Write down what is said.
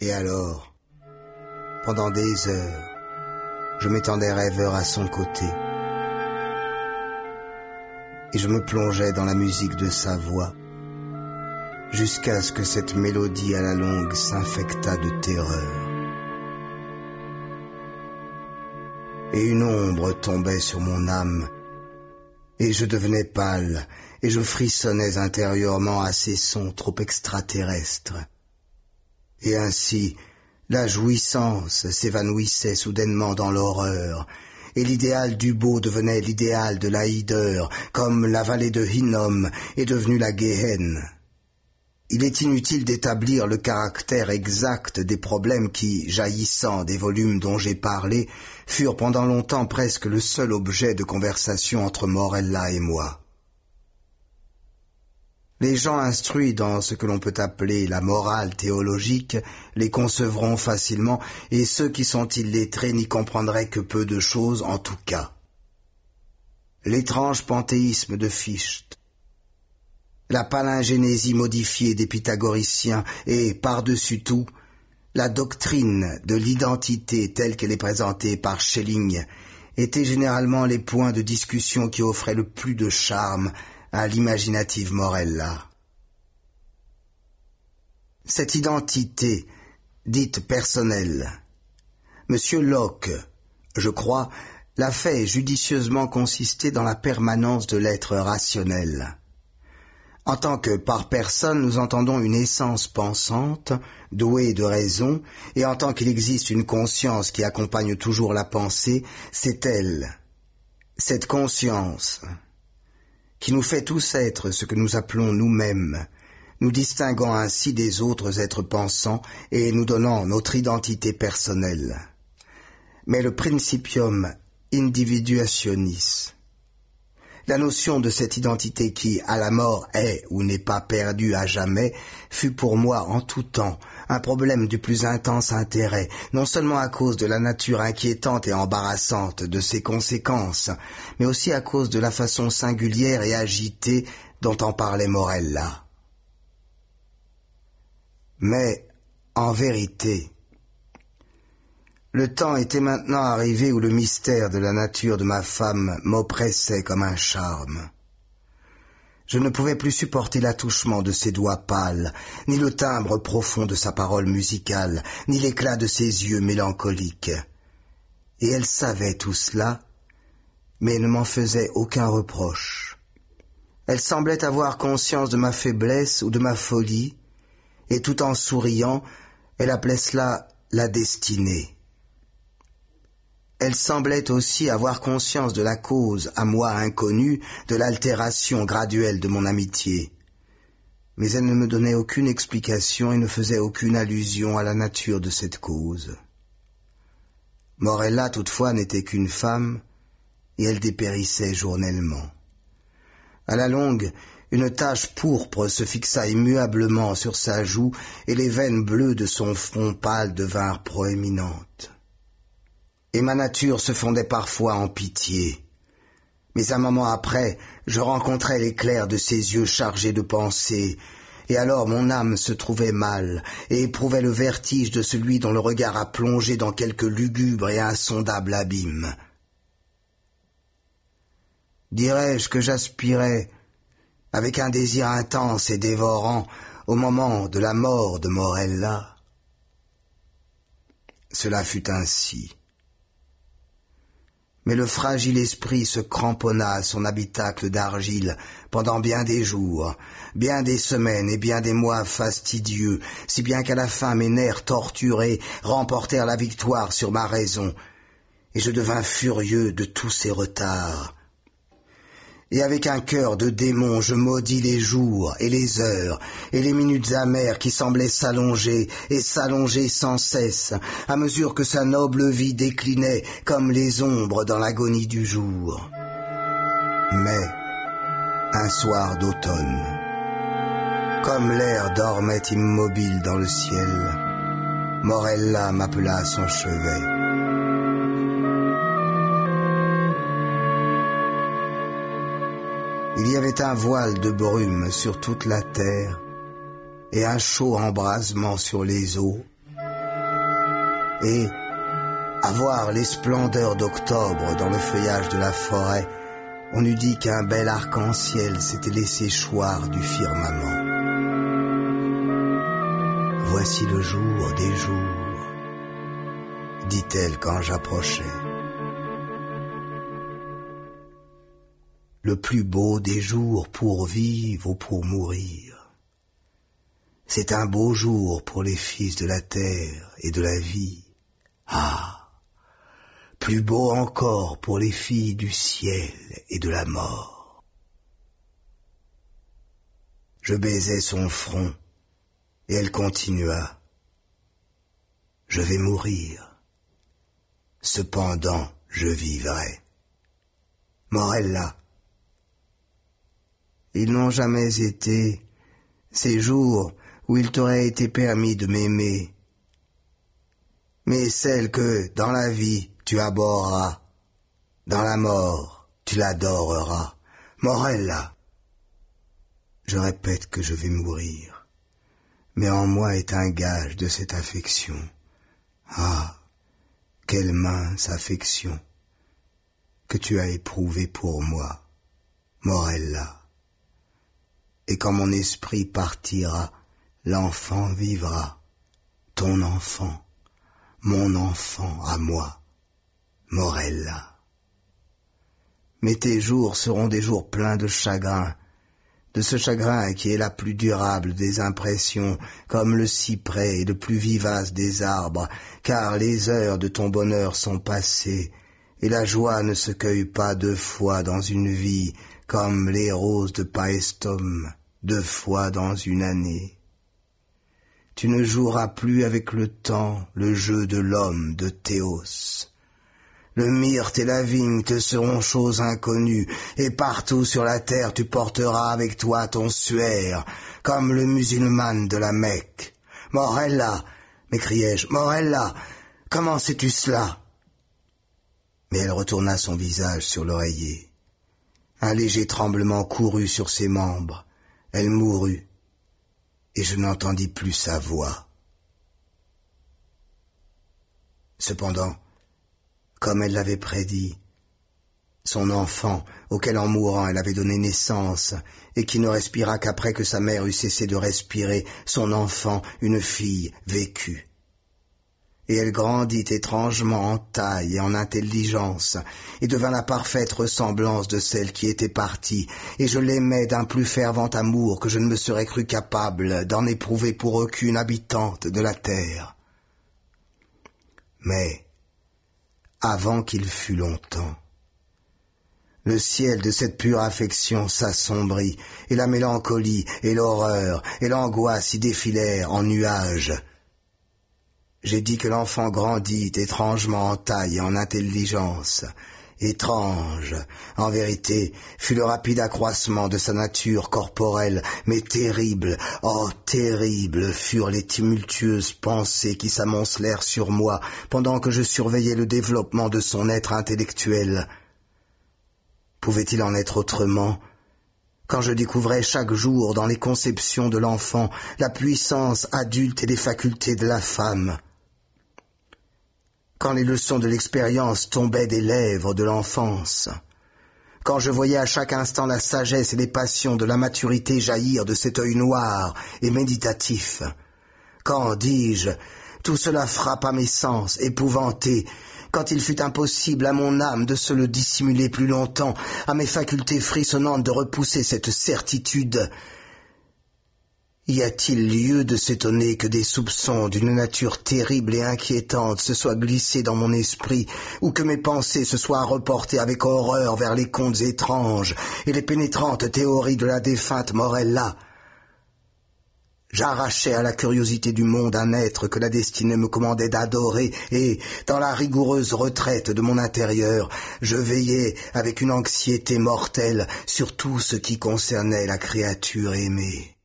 Et alors, pendant des heures, je m'étendais rêveur à son côté. Et je me plongeais dans la musique de sa voix, jusqu'à ce que cette mélodie à la longue s'infectât de terreur. Et une ombre tombait sur mon âme, et je devenais pâle, et je frissonnais intérieurement à ces sons trop extraterrestres. Et ainsi, la jouissance s'évanouissait soudainement dans l'horreur, et l'idéal du beau devenait l'idéal de la hideur, comme la vallée de Hinnom est devenue la Géhenne. Il est inutile d'établir le caractère exact des problèmes qui, jaillissant des volumes dont j'ai parlé, furent pendant longtemps presque le seul objet de conversation entre Morella et moi. Les gens instruits dans ce que l'on peut appeler la morale théologique les concevront facilement, et ceux qui sont illettrés n'y comprendraient que peu de choses en tout cas. L'étrange panthéisme de Fichte, la palingénésie modifiée des pythagoriciens et, par-dessus tout, la doctrine de l'identité telle qu'elle est présentée par Schelling étaient généralement les points de discussion qui offraient le plus de charme à l'imaginative Morella. Cette identité, dite personnelle, Monsieur Locke, je crois, l'a fait judicieusement consister dans la permanence de l'être rationnel. En tant que par personne nous entendons une essence pensante, douée de raison, et en tant qu'il existe une conscience qui accompagne toujours la pensée, c'est elle, cette conscience, qui nous fait tous être ce que nous appelons nous-mêmes, nous distinguant ainsi des autres êtres pensants et nous donnant notre identité personnelle. Mais le principium individuationis, la notion de cette identité qui, à la mort, est ou n'est pas perdue à jamais, fut pour moi en tout temps un problème du plus intense intérêt, non seulement à cause de la nature inquiétante et embarrassante de ses conséquences, mais aussi à cause de la façon singulière et agitée dont en parlait Morella. Mais, en vérité, le temps était maintenant arrivé où le mystère de la nature de ma femme m'oppressait comme un charme. Je ne pouvais plus supporter l'attouchement de ses doigts pâles, ni le timbre profond de sa parole musicale, ni l'éclat de ses yeux mélancoliques. Et elle savait tout cela, mais ne m'en faisait aucun reproche. Elle semblait avoir conscience de ma faiblesse ou de ma folie, et tout en souriant, elle appelait cela la destinée. Elle semblait aussi avoir conscience de la cause, à moi inconnue, de l'altération graduelle de mon amitié. Mais elle ne me donnait aucune explication et ne faisait aucune allusion à la nature de cette cause. Morella, toutefois, n'était qu'une femme, et elle dépérissait journellement. À la longue, une tache pourpre se fixa immuablement sur sa joue, et les veines bleues de son front pâle devinrent proéminentes et ma nature se fondait parfois en pitié. Mais un moment après, je rencontrais l'éclair de ses yeux chargés de pensées, et alors mon âme se trouvait mal, et éprouvait le vertige de celui dont le regard a plongé dans quelque lugubre et insondable abîme. Dirais-je que j'aspirais, avec un désir intense et dévorant, au moment de la mort de Morella? Cela fut ainsi mais le fragile esprit se cramponna à son habitacle d'argile pendant bien des jours, bien des semaines et bien des mois fastidieux, si bien qu'à la fin mes nerfs torturés remportèrent la victoire sur ma raison, et je devins furieux de tous ces retards, et avec un cœur de démon je maudis les jours et les heures et les minutes amères qui semblaient s'allonger et s'allonger sans cesse à mesure que sa noble vie déclinait comme les ombres dans l'agonie du jour. Mais, un soir d'automne, comme l'air dormait immobile dans le ciel, Morella m'appela à son chevet. Avait un voile de brume sur toute la terre et un chaud embrasement sur les eaux, Et, à voir les splendeurs d'octobre dans le feuillage de la forêt, on eût dit qu'un bel arc-en-ciel s'était laissé choir du firmament. Voici le jour des jours, dit-elle quand j'approchais. Le plus beau des jours pour vivre ou pour mourir. C'est un beau jour pour les fils de la terre et de la vie. Ah, plus beau encore pour les filles du ciel et de la mort. Je baisais son front et elle continua. Je vais mourir. Cependant, je vivrai. Morella. Ils n'ont jamais été ces jours où il t'aurait été permis de m'aimer, mais celle que, dans la vie, tu abhorras, dans la mort, tu l'adoreras. Morella. Je répète que je vais mourir mais en moi est un gage de cette affection. Ah, quelle mince affection que tu as éprouvée pour moi, Morella. Et quand mon esprit partira, l'enfant vivra, ton enfant, mon enfant à moi, Morella. Mais tes jours seront des jours pleins de chagrin, de ce chagrin qui est la plus durable des impressions, comme le cyprès et le plus vivace des arbres, car les heures de ton bonheur sont passées, et la joie ne se cueille pas deux fois dans une vie, comme les roses de Paestum, deux fois dans une année. Tu ne joueras plus avec le temps le jeu de l'homme de Théos. Le myrte et la vigne te seront choses inconnues, et partout sur la terre tu porteras avec toi ton suaire, comme le musulman de la Mecque. Morella, m'écriai-je, Morella, comment sais-tu cela? Mais elle retourna son visage sur l'oreiller. Un léger tremblement courut sur ses membres. Elle mourut, et je n'entendis plus sa voix. Cependant, comme elle l'avait prédit. Son enfant, auquel en mourant elle avait donné naissance, et qui ne respira qu'après que sa mère eut cessé de respirer, son enfant, une fille, vécut. Et elle grandit étrangement en taille et en intelligence, et devint la parfaite ressemblance de celle qui était partie, et je l'aimais d'un plus fervent amour que je ne me serais cru capable d'en éprouver pour aucune habitante de la terre. Mais, avant qu'il fût longtemps. Le ciel de cette pure affection s'assombrit, et la mélancolie, et l'horreur, et l'angoisse y défilèrent en nuages. J'ai dit que l'enfant grandit étrangement en taille et en intelligence, étrange, en vérité, fut le rapide accroissement de sa nature corporelle, mais terrible, oh terrible furent les tumultueuses pensées qui s'amoncelèrent sur moi pendant que je surveillais le développement de son être intellectuel. Pouvait-il en être autrement? Quand je découvrais chaque jour dans les conceptions de l'enfant la puissance adulte et les facultés de la femme quand les leçons de l'expérience tombaient des lèvres de l'enfance, quand je voyais à chaque instant la sagesse et les passions de la maturité jaillir de cet œil noir et méditatif, quand, dis-je, tout cela frappa mes sens, épouvantés, quand il fut impossible à mon âme de se le dissimuler plus longtemps, à mes facultés frissonnantes de repousser cette certitude, y a-t-il lieu de s'étonner que des soupçons d'une nature terrible et inquiétante se soient glissés dans mon esprit, ou que mes pensées se soient reportées avec horreur vers les contes étranges et les pénétrantes théories de la défunte Morella? J'arrachais à la curiosité du monde un être que la destinée me commandait d'adorer, et, dans la rigoureuse retraite de mon intérieur, je veillais avec une anxiété mortelle sur tout ce qui concernait la créature aimée.